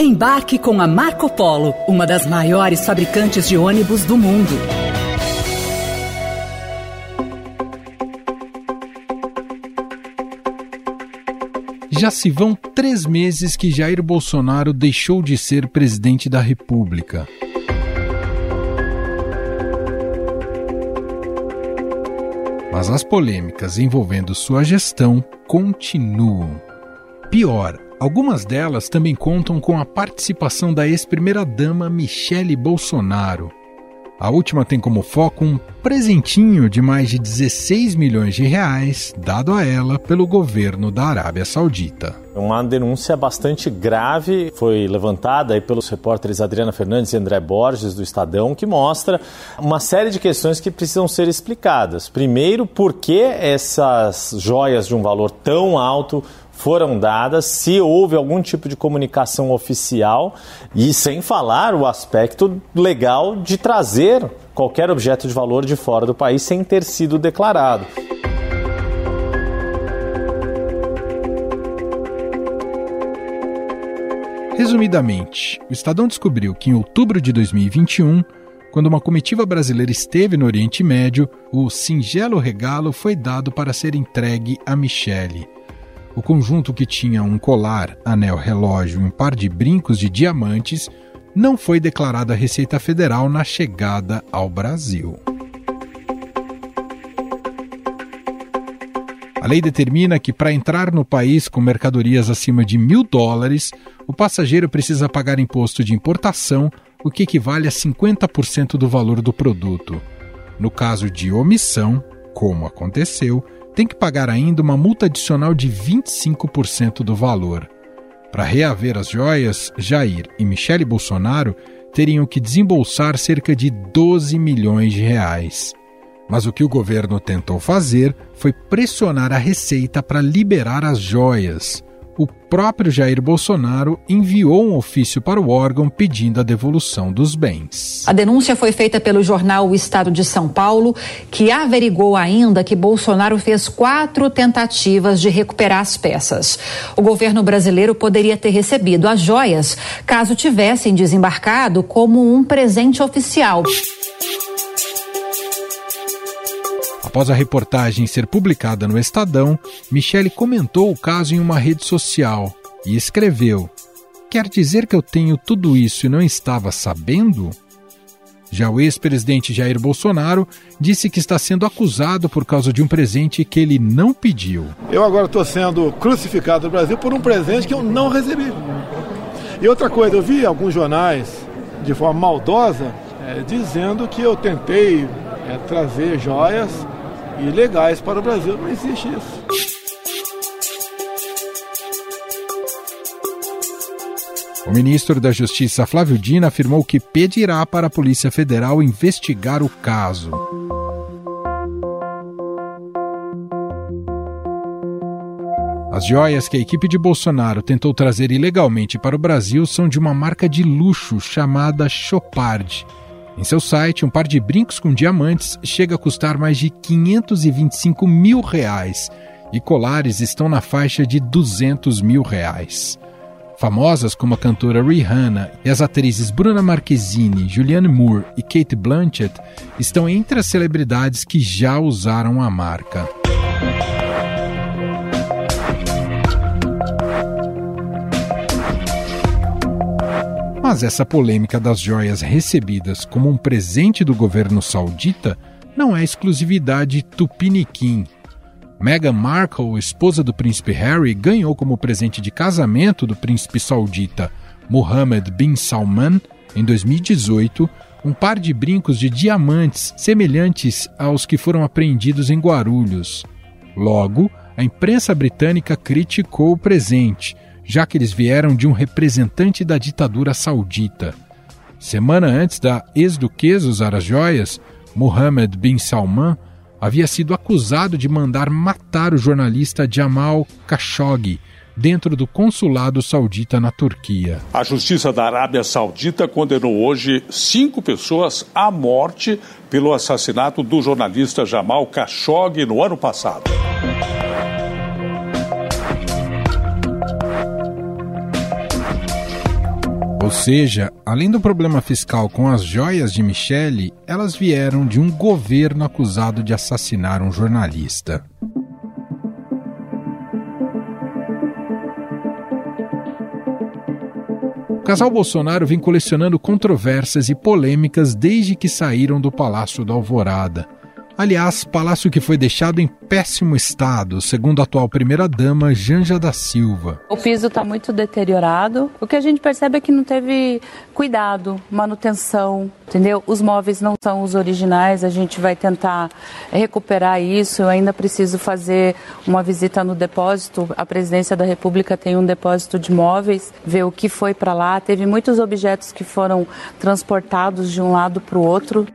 Embarque com a Marco Polo, uma das maiores fabricantes de ônibus do mundo. Já se vão três meses que Jair Bolsonaro deixou de ser presidente da República. Mas as polêmicas envolvendo sua gestão continuam. Pior, algumas delas também contam com a participação da ex-primeira-dama Michele Bolsonaro, a última tem como foco um presentinho de mais de 16 milhões de reais dado a ela pelo governo da Arábia Saudita. Uma denúncia bastante grave foi levantada aí pelos repórteres Adriana Fernandes e André Borges do Estadão, que mostra uma série de questões que precisam ser explicadas. Primeiro, por que essas joias de um valor tão alto foram dadas, se houve algum tipo de comunicação oficial e sem falar o aspecto legal de trazer qualquer objeto de valor de fora do país sem ter sido declarado. Resumidamente, o Estadão descobriu que em outubro de 2021, quando uma comitiva brasileira esteve no Oriente Médio, o singelo regalo foi dado para ser entregue a Michele o conjunto que tinha um colar, anel, relógio e um par de brincos de diamantes não foi declarado à Receita Federal na chegada ao Brasil. A lei determina que para entrar no país com mercadorias acima de mil dólares, o passageiro precisa pagar imposto de importação, o que equivale a 50% do valor do produto. No caso de omissão, como aconteceu, tem que pagar ainda uma multa adicional de 25% do valor. Para reaver as joias, Jair e Michele Bolsonaro teriam que desembolsar cerca de 12 milhões de reais. Mas o que o governo tentou fazer foi pressionar a Receita para liberar as joias, o próprio Jair Bolsonaro enviou um ofício para o órgão pedindo a devolução dos bens. A denúncia foi feita pelo jornal O Estado de São Paulo, que averigou ainda que Bolsonaro fez quatro tentativas de recuperar as peças. O governo brasileiro poderia ter recebido as joias caso tivessem desembarcado como um presente oficial. Após a reportagem ser publicada no Estadão, Michele comentou o caso em uma rede social e escreveu: Quer dizer que eu tenho tudo isso e não estava sabendo? Já o ex-presidente Jair Bolsonaro disse que está sendo acusado por causa de um presente que ele não pediu. Eu agora estou sendo crucificado no Brasil por um presente que eu não recebi. E outra coisa, eu vi alguns jornais, de forma maldosa, é, dizendo que eu tentei é, trazer joias ilegais para o Brasil. Não existe isso. O ministro da Justiça Flávio Dino afirmou que pedirá para a Polícia Federal investigar o caso. As joias que a equipe de Bolsonaro tentou trazer ilegalmente para o Brasil são de uma marca de luxo chamada Chopard em seu site, um par de brincos com diamantes chega a custar mais de 525 mil reais e colares estão na faixa de 200 mil reais. Famosas como a cantora Rihanna e as atrizes Bruna Marquezine, Julianne Moore e Kate Blanchett estão entre as celebridades que já usaram a marca. Mas essa polêmica das joias recebidas como um presente do governo saudita não é exclusividade tupiniquim. Meghan Markle, esposa do príncipe Harry, ganhou como presente de casamento do príncipe saudita Mohammed bin Salman, em 2018, um par de brincos de diamantes semelhantes aos que foram apreendidos em Guarulhos. Logo, a imprensa britânica criticou o presente já que eles vieram de um representante da ditadura saudita. Semana antes da ex-duquesa usar as joias, Mohammed bin Salman havia sido acusado de mandar matar o jornalista Jamal Khashoggi dentro do consulado saudita na Turquia. A justiça da Arábia Saudita condenou hoje cinco pessoas à morte pelo assassinato do jornalista Jamal Khashoggi no ano passado. Ou seja, além do problema fiscal com as joias de Michele, elas vieram de um governo acusado de assassinar um jornalista. O casal Bolsonaro vem colecionando controvérsias e polêmicas desde que saíram do Palácio da Alvorada. Aliás, palácio que foi deixado em péssimo estado, segundo a atual primeira-dama Janja da Silva. O piso está muito deteriorado. O que a gente percebe é que não teve cuidado, manutenção, entendeu? Os móveis não são os originais, a gente vai tentar recuperar isso. Eu ainda preciso fazer uma visita no depósito. A presidência da República tem um depósito de móveis, ver o que foi para lá. Teve muitos objetos que foram transportados de um lado para o outro.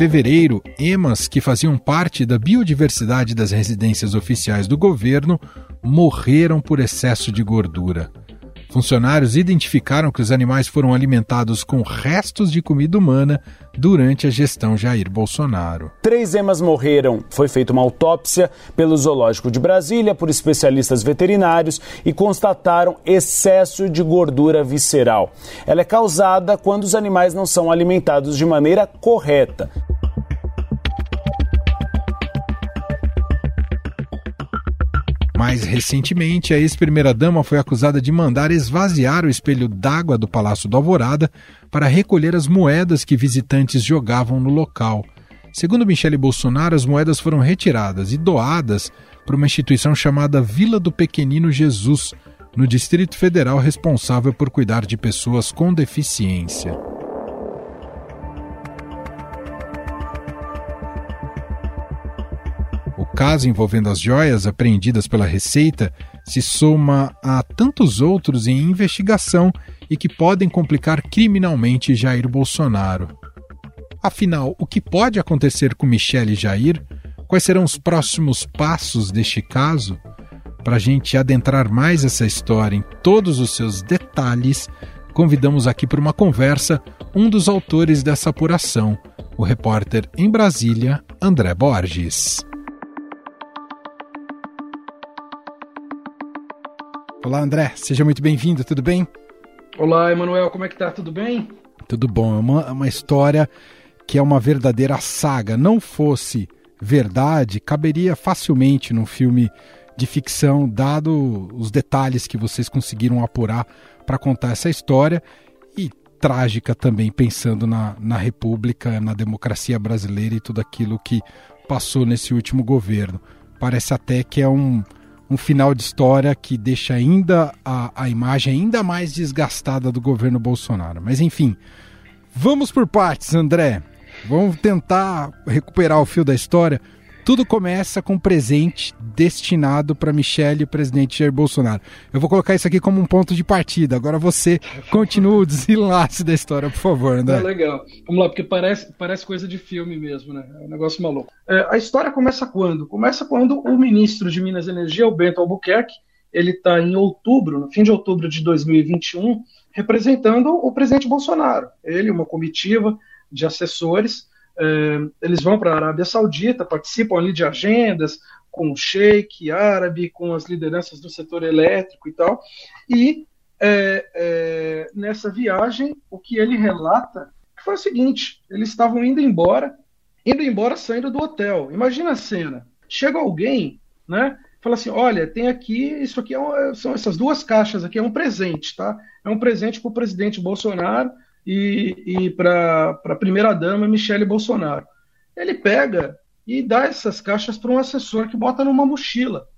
Fevereiro, emas que faziam parte da biodiversidade das residências oficiais do governo morreram por excesso de gordura. Funcionários identificaram que os animais foram alimentados com restos de comida humana durante a gestão Jair Bolsonaro. Três emas morreram. Foi feita uma autópsia pelo Zoológico de Brasília por especialistas veterinários e constataram excesso de gordura visceral. Ela é causada quando os animais não são alimentados de maneira correta. Mais recentemente, a ex-primeira-dama foi acusada de mandar esvaziar o espelho d'água do Palácio do Alvorada para recolher as moedas que visitantes jogavam no local. Segundo Michele Bolsonaro, as moedas foram retiradas e doadas para uma instituição chamada Vila do Pequenino Jesus, no Distrito Federal responsável por cuidar de pessoas com deficiência. Caso envolvendo as joias apreendidas pela Receita se soma a tantos outros em investigação e que podem complicar criminalmente Jair Bolsonaro. Afinal, o que pode acontecer com Michele e Jair? Quais serão os próximos passos deste caso? Para a gente adentrar mais essa história em todos os seus detalhes, convidamos aqui para uma conversa um dos autores dessa apuração, o repórter em Brasília, André Borges. Olá, André, seja muito bem-vindo, tudo bem? Olá, Emanuel, como é que tá? Tudo bem? Tudo bom, é uma, uma história que é uma verdadeira saga. Não fosse verdade, caberia facilmente num filme de ficção, dado os detalhes que vocês conseguiram apurar para contar essa história e trágica também, pensando na, na República, na democracia brasileira e tudo aquilo que passou nesse último governo. Parece até que é um um final de história que deixa ainda a, a imagem ainda mais desgastada do governo Bolsonaro. Mas enfim, vamos por partes, André. Vamos tentar recuperar o fio da história. Tudo começa com um presente destinado para Michele e o presidente Jair Bolsonaro. Eu vou colocar isso aqui como um ponto de partida. Agora você continua o desenlace da história, por favor, André. É legal. Vamos lá, porque parece, parece coisa de filme mesmo, né? É um negócio maluco. É, a história começa quando? Começa quando o ministro de Minas e Energia, o Bento Albuquerque, ele está em outubro, no fim de outubro de 2021, representando o presidente Bolsonaro. Ele, uma comitiva de assessores, eles vão para a Arábia Saudita, participam ali de agendas com o sheik árabe, com as lideranças do setor elétrico e tal. E é, é, nessa viagem, o que ele relata foi o seguinte: eles estavam indo embora, indo embora saindo do hotel. Imagina a cena: chega alguém, né? Fala assim: olha, tem aqui, isso aqui é são essas duas caixas aqui, é um presente, tá? É um presente para o presidente Bolsonaro e, e para a primeira-dama Michele Bolsonaro. Ele pega e dá essas caixas para um assessor que bota numa mochila.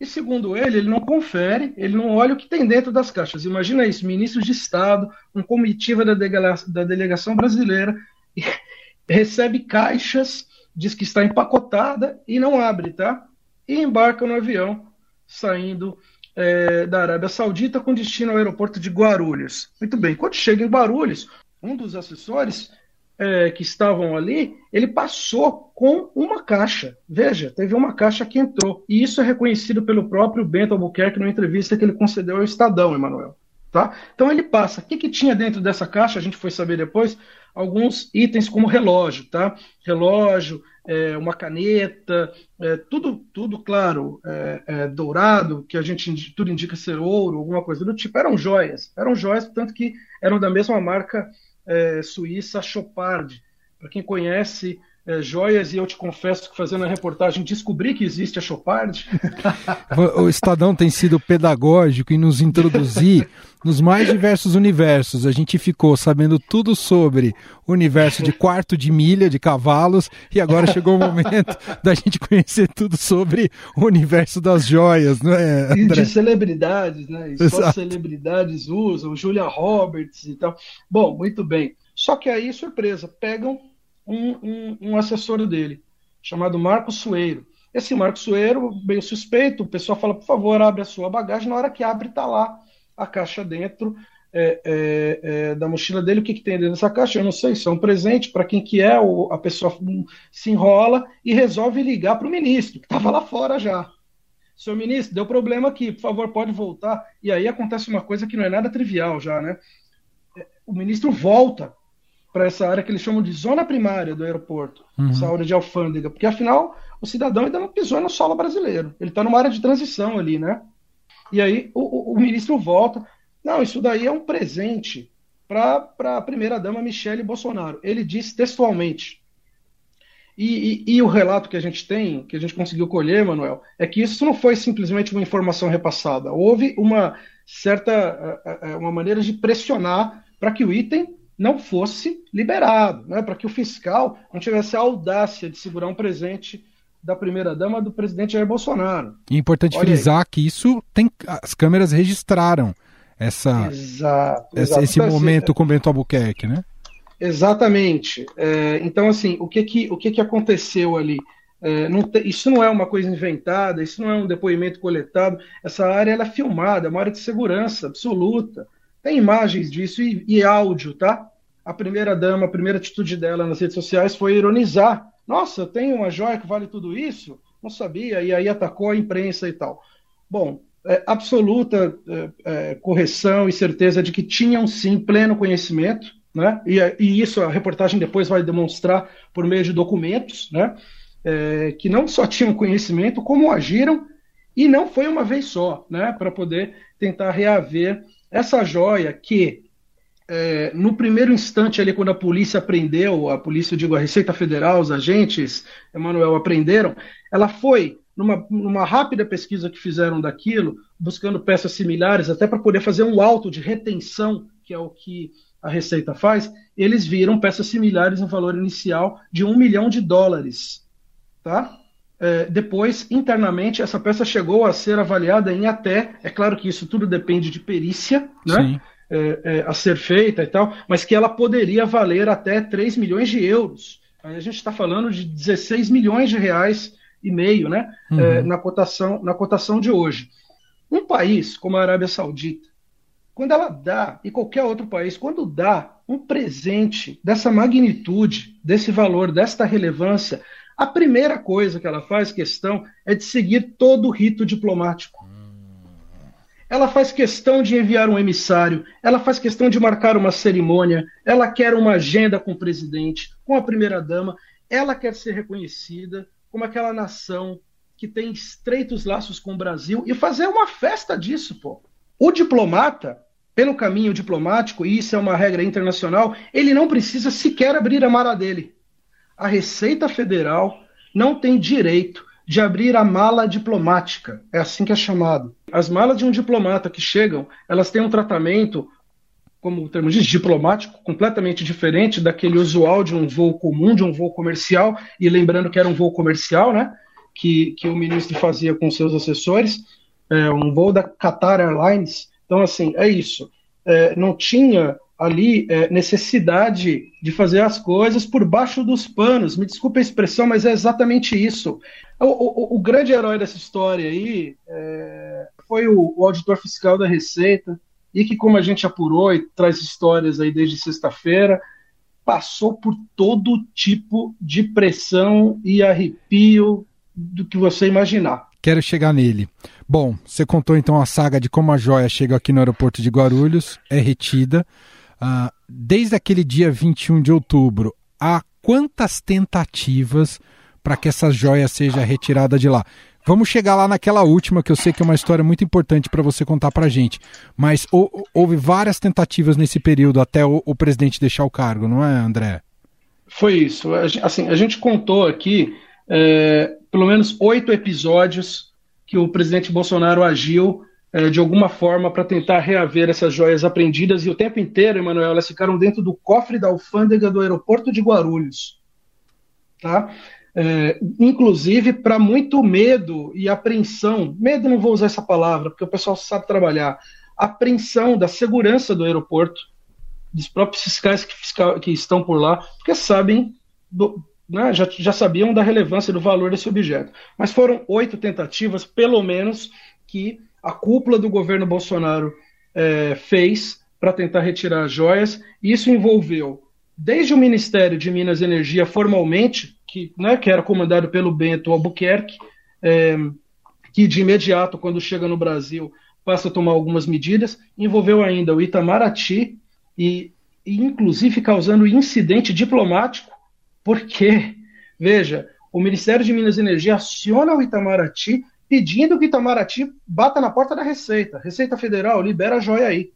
E segundo ele, ele não confere, ele não olha o que tem dentro das caixas. Imagina isso, ministro de Estado, um comitiva da, da delegação brasileira, recebe caixas, diz que está empacotada e não abre, tá? E embarca no avião, saindo é, da Arábia Saudita com destino ao aeroporto de Guarulhos. Muito bem, quando chega em Guarulhos, um dos assessores é, que estavam ali, ele passou com uma caixa. Veja, teve uma caixa que entrou. E isso é reconhecido pelo próprio Bento Albuquerque numa entrevista que ele concedeu ao Estadão, Emanuel. Tá? Então ele passa. O que, que tinha dentro dessa caixa? A gente foi saber depois alguns itens como relógio, tá? Relógio, é, uma caneta, é, tudo, tudo claro, é, é, dourado, que a gente tudo indica ser ouro, alguma coisa do tipo, eram joias, eram joias, tanto que eram da mesma marca é, suíça Chopard. Para quem conhece é, joias, e eu te confesso que fazendo a reportagem descobri que existe a Chopard. o Estadão tem sido pedagógico em nos introduzir nos mais diversos universos. A gente ficou sabendo tudo sobre o universo de quarto de milha de cavalos e agora chegou o momento da gente conhecer tudo sobre o universo das joias, não é? André? E de celebridades, né? E só celebridades usam, Julia Roberts e tal. Bom, muito bem. Só que aí, surpresa, pegam um, um, um assessor dele, chamado Marco Sueiro. Esse Marco Sueiro, bem suspeito, o pessoal fala, por favor, abre a sua bagagem. Na hora que abre, está lá a caixa dentro é, é, é, da mochila dele. O que, que, tem dentro dessa caixa? Eu não sei, isso é um presente para quem que é, ou a pessoa se enrola e resolve ligar para o ministro, que estava lá fora já. Senhor ministro, deu problema aqui, por favor, pode voltar. E aí acontece uma coisa que não é nada trivial já, né? O ministro volta para essa área que eles chamam de zona primária do aeroporto, uhum. essa área de alfândega, porque afinal o cidadão ainda não pisou no solo brasileiro, ele está numa área de transição ali, né? E aí o, o, o, ministro volta, não, isso daí é um presente para a primeira-dama Michele Bolsonaro. Ele disse textualmente. E, e, e, o relato que a gente tem, que a gente conseguiu colher, Manuel, é que isso não foi simplesmente uma informação repassada. Houve uma certa eh, eh, uma maneira de pressionar para que o item não fosse liberado, né, para que o fiscal não tivesse a audácia de segurar um presente da primeira-dama do presidente Jair Bolsonaro. E é importante Olha frisar aí. que isso tem. As câmeras registraram essa, exato, essa exato. esse então, assim, momento assim, com Bento Albuquerque, né? Exatamente. É, então, assim, o que que, o que, que aconteceu ali? É, não te, isso não é uma coisa inventada, isso não é um depoimento coletado. Essa área ela é filmada, é uma área de segurança absoluta. Tem imagens disso e, e áudio, tá? A primeira dama, a primeira atitude dela nas redes sociais foi ironizar. Nossa, tem uma joia que vale tudo isso? Não sabia, e aí atacou a imprensa e tal. Bom, é, absoluta é, é, correção e certeza de que tinham sim pleno conhecimento, né? E, e, isso a reportagem depois vai demonstrar por meio de documentos, né? É, que não só tinham conhecimento, como agiram, e não foi uma vez só, né? Para poder tentar reaver essa joia que, é, no primeiro instante ali, quando a polícia prendeu, a polícia, eu digo, a Receita Federal, os agentes, Emanuel, aprenderam, ela foi numa, numa, rápida pesquisa que fizeram daquilo, buscando peças similares, até para poder fazer um auto de retenção, que é o que a Receita faz, eles viram peças similares no valor inicial de um milhão de dólares. Tá? É, depois, internamente, essa peça chegou a ser avaliada em até, é claro que isso tudo depende de perícia, né? É, é, a ser feita e tal, mas que ela poderia valer até 3 milhões de euros. Aí a gente está falando de 16 milhões de reais e meio, né? Uhum. É, na, cotação, na cotação de hoje. Um país como a Arábia Saudita, quando ela dá, e qualquer outro país, quando dá um presente dessa magnitude, desse valor, desta relevância, a primeira coisa que ela faz questão é de seguir todo o rito diplomático. Ela faz questão de enviar um emissário, ela faz questão de marcar uma cerimônia, ela quer uma agenda com o presidente, com a primeira-dama, ela quer ser reconhecida como aquela nação que tem estreitos laços com o Brasil e fazer uma festa disso, pô. O diplomata, pelo caminho diplomático, e isso é uma regra internacional, ele não precisa sequer abrir a mara dele a Receita Federal não tem direito de abrir a mala diplomática. É assim que é chamado. As malas de um diplomata que chegam, elas têm um tratamento, como o termo diz, diplomático, completamente diferente daquele usual de um voo comum, de um voo comercial. E lembrando que era um voo comercial, né? Que, que o ministro fazia com seus assessores, é, um voo da Qatar Airlines. Então, assim, é isso. É, não tinha ali é, necessidade de fazer as coisas por baixo dos panos. Me desculpe a expressão, mas é exatamente isso. O, o, o grande herói dessa história aí é, foi o, o, auditor fiscal da Receita, e que, como a gente apurou e traz histórias aí desde sexta-feira, passou por todo tipo de pressão e arrepio do que você imaginar. Quero chegar nele. Bom, você contou então a saga de como a joia chega aqui no aeroporto de Guarulhos, é retida. Uh, desde aquele dia 21 de outubro, há quantas tentativas para que essa joia seja retirada de lá. Vamos chegar lá naquela última, que eu sei que é uma história muito importante para você contar para gente. Mas houve várias tentativas nesse período até o, o, presidente deixar o cargo, não é, André? Foi isso. Assim, a gente contou aqui é, pelo menos oito episódios que o presidente Bolsonaro agiu é, de alguma forma para tentar reaver essas joias apreendidas e o tempo inteiro, Emanuel, elas ficaram dentro do cofre da alfândega do aeroporto de Guarulhos. Tá? É, inclusive para muito medo e apreensão. Medo não vou usar essa palavra, porque o pessoal sabe trabalhar. Apreensão da segurança do aeroporto, dos próprios fiscais que, fiscal, que estão por lá, porque sabem, do, né, já, já sabiam da relevância do valor desse objeto. Mas foram oito tentativas, pelo menos, que a cúpula do governo Bolsonaro é, fez para tentar retirar as joias. Isso envolveu desde o Ministério de Minas e Energia formalmente, que, né, que era comandado pelo Bento Albuquerque, é, que de imediato, quando chega no Brasil, passa a tomar algumas medidas, envolveu ainda o Itamaraty e, e inclusive causando incidente diplomático, porque, veja, o Ministério de Minas e Energia aciona o Itamaraty pedindo que Itamaraty bata na porta da Receita. Receita Federal, libera a joia aí.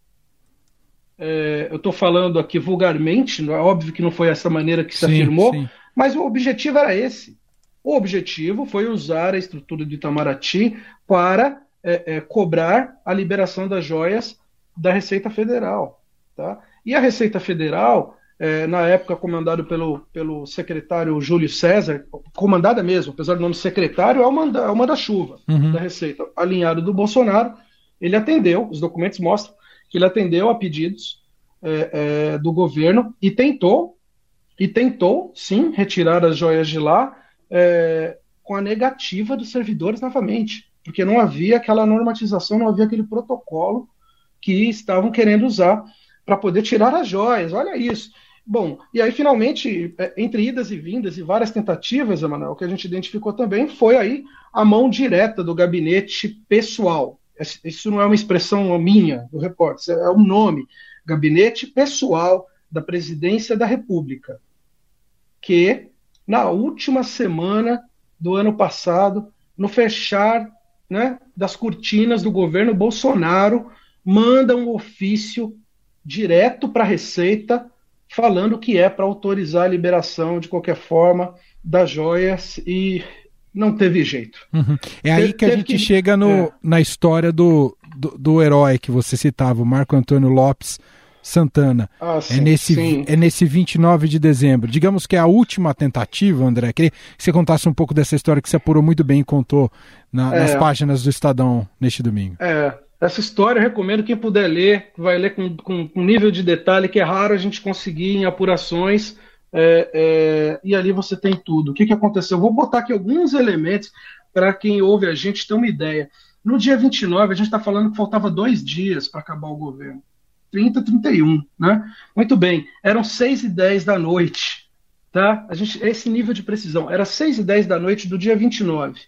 É, eu estou falando aqui vulgarmente, é óbvio que não foi essa maneira que se sim, afirmou, sim. mas o objetivo era esse. O objetivo foi usar a estrutura de Itamaraty para é, é, cobrar a liberação das joias da Receita Federal. Tá? E a Receita Federal é, na época comandado pelo, pelo secretário Júlio César, comandada mesmo, apesar do nome secretário, é o, manda, é o manda-chuva uhum. da Receita, alinhado do Bolsonaro. Ele atendeu, os documentos mostram que ele atendeu a pedidos é, é, do governo e tentou, e tentou, sim, retirar as joias de lá é, com a negativa dos servidores novamente, porque não havia aquela normatização, não havia aquele protocolo que estavam querendo usar para poder tirar as joias. Olha isso. Bom, e aí finalmente, é, entre idas e vindas e várias tentativas, Emanuel, o que a gente identificou também foi aí a mão direta do gabinete pessoal. Isso não é uma expressão minha, do repórter, é um nome. Gabinete pessoal da Presidência da República, que na última semana do ano passado, no fechar né, das cortinas do governo Bolsonaro, manda um ofício direto para a Receita falando que é para autorizar a liberação de qualquer forma das joias e não teve jeito. Uhum. É aí que a gente que... chega no, é. na história do, do, do, herói que você citava, o Marco Antônio Lopes Santana. Ah, é sim, é, nesse, é nesse 29 de dezembro. Digamos que é a última tentativa, André. Queria que você contasse um pouco dessa história que você apurou muito bem e contou na, é. nas páginas do Estadão neste domingo. É, essa história, recomendo quem puder ler, vai ler com, com, com nível de detalhe que é raro a gente conseguir em apurações. É, é, e ali você tem tudo. O que, que aconteceu? Eu vou botar aqui alguns elementos para quem ouve a gente ter uma ideia. No dia 29, a gente está falando que faltava dois dias para acabar o governo. 30, 31, né? Muito bem, eram 6 e 10 da noite, tá? A gente, esse nível de precisão, era 6 e 10 da noite do dia 29.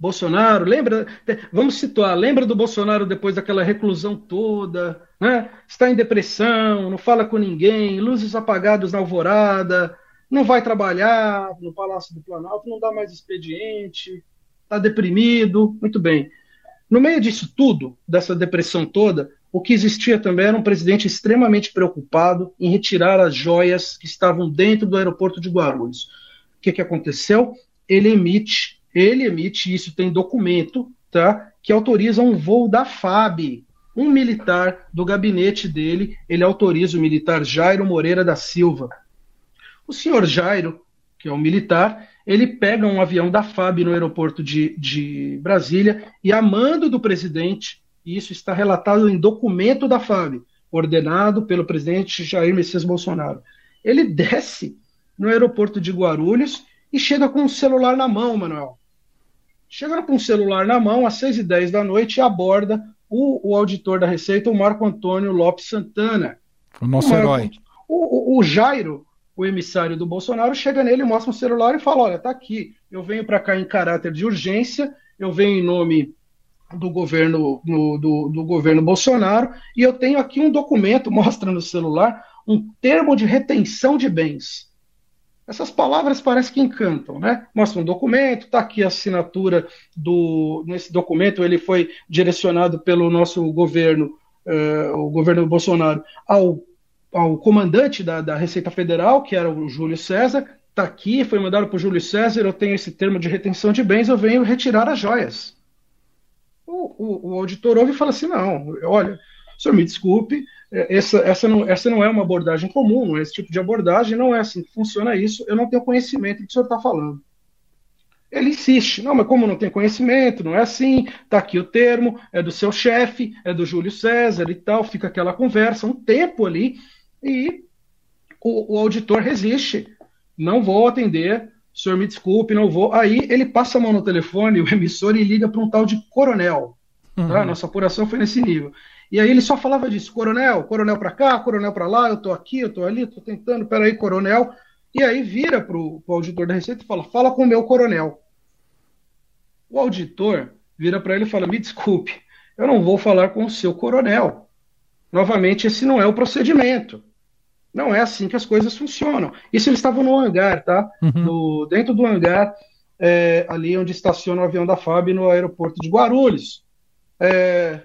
Bolsonaro, lembra? Vamos situar, lembra do Bolsonaro depois daquela reclusão toda, né? Está em depressão, não fala com ninguém, luzes apagadas na alvorada, não vai trabalhar no Palácio do Planalto, não dá mais expediente, está deprimido, muito bem. No meio disso tudo, dessa depressão toda, o que existia também era um presidente extremamente preocupado em retirar as joias que estavam dentro do aeroporto de Guarulhos. O que, que aconteceu? Ele emite ele emite, isso tem documento, tá? Que autoriza um voo da FAB. Um militar do gabinete dele, ele autoriza o militar Jairo Moreira da Silva. O senhor Jairo, que é um militar, ele pega um avião da FAB no aeroporto de, de Brasília e, a mando do presidente, isso está relatado em documento da FAB, ordenado pelo presidente Jair Messias Bolsonaro. Ele desce no aeroporto de Guarulhos e chega com o celular na mão, Manuel. Chega com o celular na mão, às 6h10 da noite, e aborda o, o auditor da Receita, o Marco Antônio Lopes Santana. O nosso o Marco, herói. O, o, Jairo, o emissário do Bolsonaro, chega nele, mostra o celular e fala: Olha, tá aqui, eu venho para cá em caráter de urgência, eu venho em nome do governo, no, do, do governo Bolsonaro, e eu tenho aqui um documento, mostra no celular, um termo de retenção de bens. Essas palavras parecem que encantam, né? Mostra um documento, está aqui a assinatura do. Nesse documento, ele foi direcionado pelo nosso governo, uh, o governo Bolsonaro, ao, ao comandante da, da Receita Federal, que era o Júlio César. Está aqui, foi mandado para o Júlio César. Eu tenho esse termo de retenção de bens, eu venho retirar as joias. O, o, o auditor ouve e fala assim: não, olha, senhor me desculpe, essa, essa, não, essa não é uma abordagem comum, não é esse tipo de abordagem, não é assim que funciona isso, eu não tenho conhecimento do que o senhor está falando. Ele insiste, não, mas como não tem conhecimento, não é assim, está aqui o termo, é do seu chefe, é do Júlio César e tal, fica aquela conversa, um tempo ali, e o, o auditor resiste, não vou atender, o senhor me desculpe, não vou. Aí ele passa a mão no telefone, o emissor, e liga para um tal de coronel. Tá? Uhum. Nossa apuração foi nesse nível. E aí ele só falava disso, coronel, coronel para cá, coronel para lá, eu tô aqui, eu tô ali, tô tentando, peraí, coronel. E aí vira pro, pro auditor da Receita e fala, fala com o meu coronel. O auditor vira para ele e fala, me desculpe, eu não vou falar com o seu coronel. Novamente, esse não é o procedimento. Não é assim que as coisas funcionam. Isso eles estavam no hangar, tá? Uhum. No, dentro do hangar, é, ali onde estaciona o avião da FAB no aeroporto de Guarulhos. É,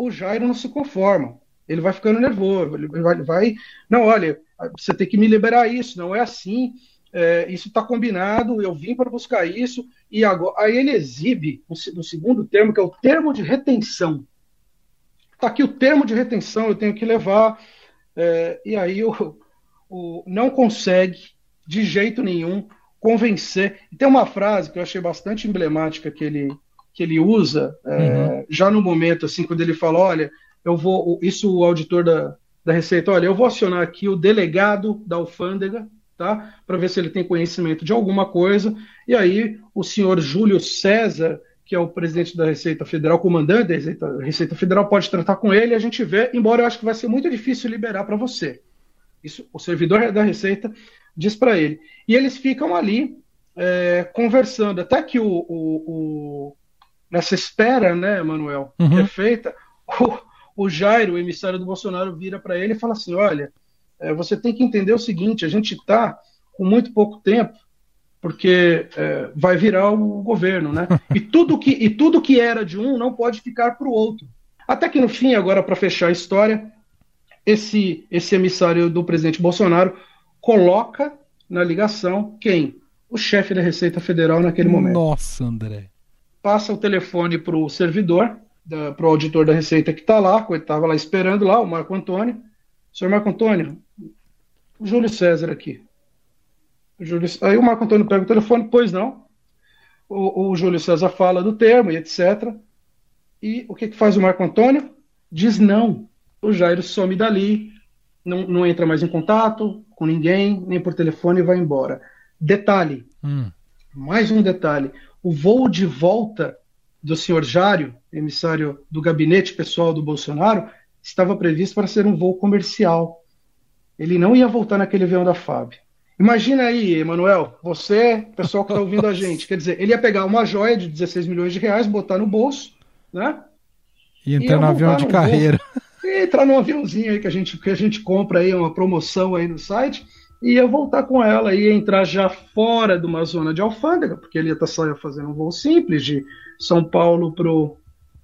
o Jairo não se conforma. Ele vai ficando nervoso, ele vai, vai não, olha, você tem que me liberar isso, não é assim, é, isso está combinado, eu vim para buscar isso, e agora, aí ele exibe o, o segundo termo, que é o termo de retenção. Está aqui o termo de retenção, eu tenho que levar, é, e aí o, o, não consegue, de jeito nenhum, convencer. E tem uma frase que eu achei bastante emblemática que ele, que ele usa é, uhum. já no momento, assim, quando ele fala, olha, eu vou, isso o auditor da, da Receita, olha, eu vou acionar aqui o delegado da alfândega, tá, para ver se ele tem conhecimento de alguma coisa, e aí o senhor Júlio César, que é o presidente da Receita Federal, comandante da Receita, Receita Federal, pode tratar com ele e a gente vê, embora eu acho que vai ser muito difícil liberar para você. Isso o servidor da Receita diz para ele. E eles ficam ali é, conversando, até que o, o, nessa espera, né, Manuel, uhum. que é feita, o, o Jairo, o emissário do Bolsonaro, vira para ele e fala assim: olha, é, você tem que entender o seguinte, a gente está com muito pouco tempo, porque é, vai virar o governo, né? E tudo que e tudo que era de um não pode ficar para o outro. Até que no fim, agora para fechar a história, esse esse emissário do presidente Bolsonaro coloca na ligação quem? O chefe da Receita Federal naquele momento. Nossa, André passa o telefone para o servidor, para o auditor da Receita que está lá, que estava lá esperando lá, o Marco Antônio. Senhor Marco Antônio, o Júlio César aqui. O Júlio... Aí o Marco Antônio pega o telefone, pois não. O, o Júlio César fala do termo e etc. E o que, que faz o Marco Antônio? Diz não. O Jairo some dali, não, não entra mais em contato com ninguém, nem por telefone e vai embora. Detalhe, hum. mais um detalhe o voo de volta do senhor Jário, emissário do gabinete pessoal do Bolsonaro, estava previsto para ser um voo comercial. Ele não ia voltar naquele avião da FAB. Imagina aí, Emanuel, você, pessoal que está ouvindo a gente, quer dizer, ele ia pegar uma joia de 16 milhões de reais, botar no bolso, né? E entrar no avião de carreira. e entrar num aviãozinho aí que a gente, que a gente compra aí, uma promoção aí no site, ia voltar com ela, ia entrar já fora de uma zona de alfândega, porque ele ia estar tá só fazendo um voo simples de São Paulo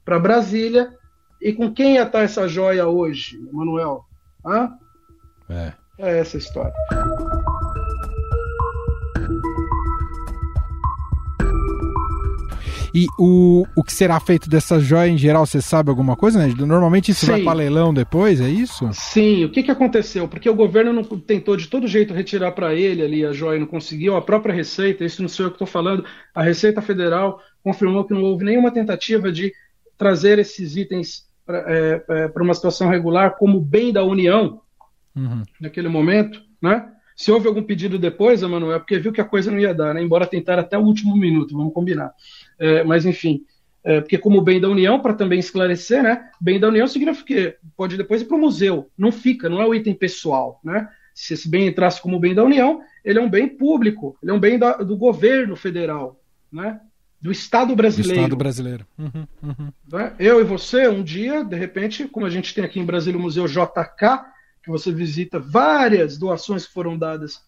para Brasília. E com quem ia estar tá essa joia hoje, Manuel? Hã? É. É essa a história. E o, o que será feito dessa joia em geral, você sabe alguma coisa, né? Normalmente isso Sim. vai para leilão depois, é isso? Sim, o que, que aconteceu? Porque o governo não tentou de todo jeito retirar para ele ali a joia, não conseguiu, a própria Receita, isso não sei o que estou falando, a Receita Federal confirmou que não houve nenhuma tentativa de trazer esses itens para é, é, uma situação regular como bem da União uhum. naquele momento, né? Se houve algum pedido depois, Emanuel, é porque viu que a coisa não ia dar, né? Embora tentar até o último minuto, vamos combinar. É, mas enfim, é, porque como bem da União, para também esclarecer, né? Bem da União significa que pode depois ir para o museu, não fica, não é o item pessoal, né? Se esse bem entrasse como bem da União, ele é um bem público, ele é um bem da, do governo federal, né? Do Estado brasileiro. Do Estado brasileiro. Uhum, uhum. Né? Eu e você, um dia, de repente, como a gente tem aqui em Brasília o Museu JK, que você visita várias doações que foram dadas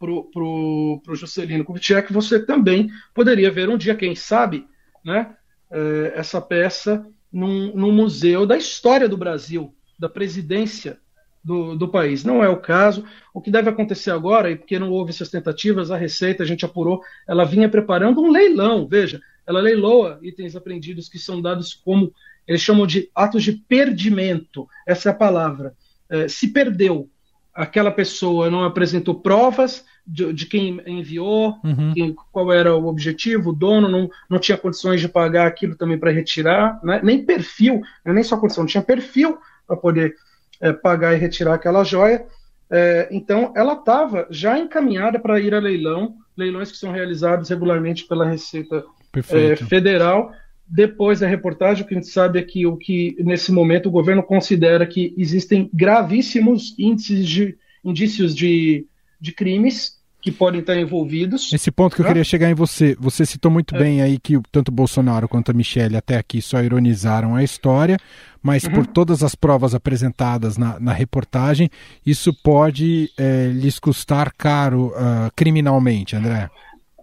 pro, pro, pro Juscelino Kubitschek, você também poderia ver um dia, quem sabe, né, é, essa peça num, num museu da história do Brasil, da presidência do, do, país. Não é o caso. O que deve acontecer agora, e porque não houve essas tentativas, a Receita, a gente apurou, ela vinha preparando um leilão, veja, ela leiloa itens apreendidos que são dados como, eles chamam de atos de perdimento, essa é a palavra. É, se perdeu, aquela pessoa não apresentou provas de, de quem enviou, uhum. quem, qual era o objetivo, o dono não, não tinha condições de pagar aquilo também para retirar, né? nem perfil, né? nem só condição, não tinha perfil para poder é, pagar e retirar aquela joia. É, então, ela estava já encaminhada para ir a leilão, leilões que são realizados regularmente pela Receita é, Federal. Depois da reportagem, o que a gente sabe é que o que nesse momento o governo considera que existem gravíssimos índices de indícios de, de crimes que podem estar envolvidos. Esse ponto que eu queria chegar em você. Você citou muito é. bem aí que tanto Bolsonaro quanto a Michelle até aqui só ironizaram a história, mas uhum. por todas as provas apresentadas na, na reportagem, isso pode é, lhes custar caro uh, criminalmente, André?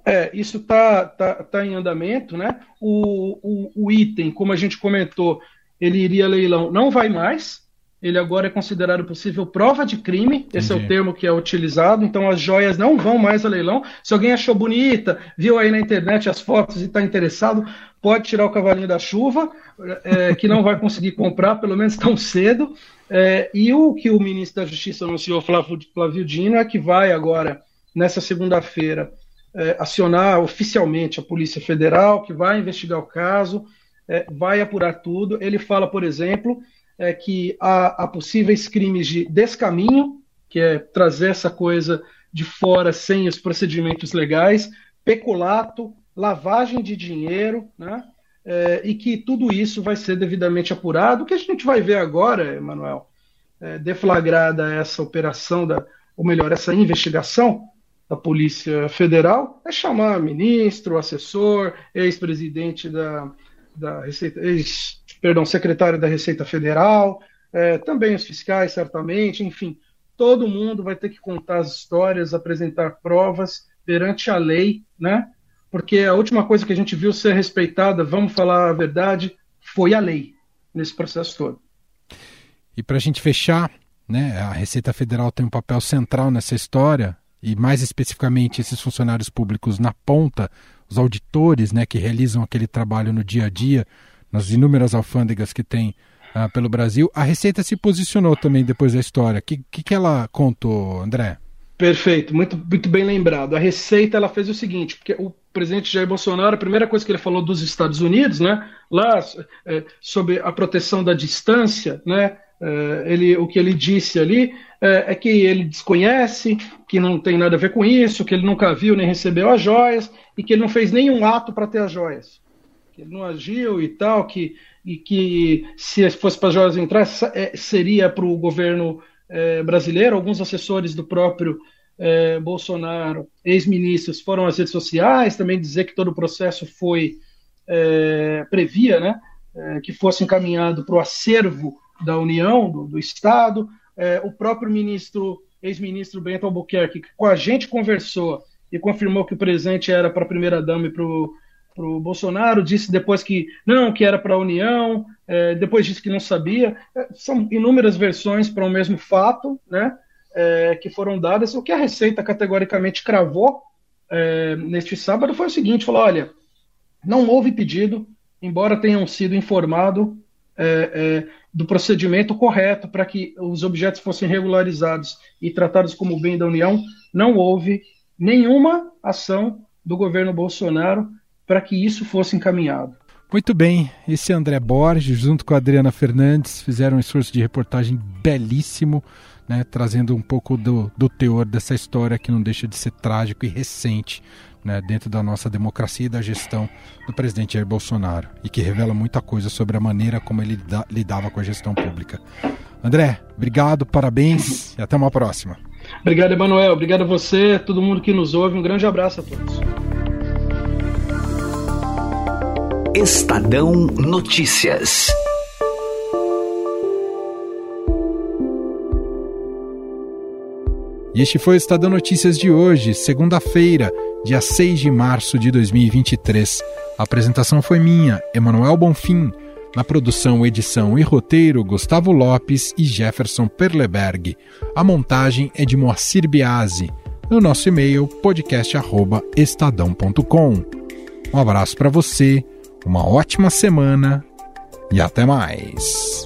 É, isso está tá, tá em andamento, né? O, o, o item, como a gente comentou, ele iria a leilão, não vai mais, ele agora é considerado possível prova de crime, esse Entendi. é o termo que é utilizado, então as joias não vão mais a leilão. Se alguém achou bonita, viu aí na internet as fotos e está interessado, pode tirar o cavalinho da chuva, é, que não vai conseguir comprar, pelo menos tão cedo. É, e o que o ministro da Justiça anunciou, Flávio, Flávio Dino, é que vai agora, nessa segunda-feira, é, acionar oficialmente a Polícia Federal, que vai investigar o caso, é, vai apurar tudo. Ele fala, por exemplo é que há, há possíveis crimes de descaminho, que é trazer essa coisa de fora sem os procedimentos legais, peculato, lavagem de dinheiro, né? É, e que tudo isso vai ser devidamente apurado. O que a gente vai ver agora, Emanuel, é, deflagrada essa operação, da, ou melhor, essa investigação da Polícia Federal, é chamar ministro, assessor, ex-presidente da, da Receita, ex perdão, secretário da Receita Federal, é, também os fiscais, certamente, enfim, todo mundo vai ter que contar as histórias, apresentar provas perante a lei, né? Porque a última coisa que a gente viu ser respeitada, vamos falar a verdade, foi a lei nesse processo todo. E para a gente fechar, né, a Receita Federal tem um papel central nessa história, e mais especificamente esses funcionários públicos na ponta, os auditores né, que realizam aquele trabalho no dia a dia, nas inúmeras alfândegas que tem uh, pelo Brasil. A Receita se posicionou também depois da história. O que, que, que ela contou, André? Perfeito, muito, muito bem lembrado. A Receita ela fez o seguinte, porque o presidente Jair Bolsonaro, a primeira coisa que ele falou dos Estados Unidos, né, lá é, sobre a proteção da distância, né, é, ele, o que ele disse ali é, é, que ele desconhece, que não tem nada a ver com isso, que ele nunca viu nem recebeu as joias e que ele não fez nenhum ato para ter as joias que ele não agiu e tal, que, e que se fosse para Jorge entrar, é, seria para o governo é, brasileiro. Alguns assessores do próprio é, Bolsonaro, ex-ministros, foram às redes sociais também dizer que todo o processo foi previa, né, que fosse encaminhado para o acervo da União, do, do Estado. O próprio ministro, ex-ministro Bento Albuquerque, que com a gente conversou e confirmou que o presente era para a primeira-dama e para o para o Bolsonaro, disse depois que não, que era para a União, é, depois disse que não sabia. É, são inúmeras versões para o mesmo fato, né, é, que foram dadas. O que a Receita categoricamente cravou é, neste sábado foi o seguinte: falou, olha, não houve pedido, embora tenham sido informado é, é, do procedimento correto para que os objetos fossem regularizados e tratados como bem da União, não houve nenhuma ação do governo Bolsonaro para que isso fosse encaminhado. Muito bem, esse é André Borges, junto com a Adriana Fernandes, fizeram um esforço de reportagem belíssimo, né, trazendo um pouco do, do teor dessa história que não deixa de ser trágico e recente né, dentro da nossa democracia e da gestão do presidente Jair Bolsonaro, e que revela muita coisa sobre a maneira como ele lidava com a gestão pública. André, obrigado, parabéns e até uma próxima. Obrigado, Emanuel. Obrigado a você, todo mundo que nos ouve. Um grande abraço a todos. Estadão Notícias. E este foi o Estadão Notícias de hoje, segunda-feira, dia 6 de março de 2023. A apresentação foi minha, Emanuel Bonfim. Na produção, edição e roteiro, Gustavo Lopes e Jefferson Perleberg. A montagem é de Moacir Biasi. No nosso e-mail, podcast.estadão.com. Um abraço para você, uma ótima semana e até mais.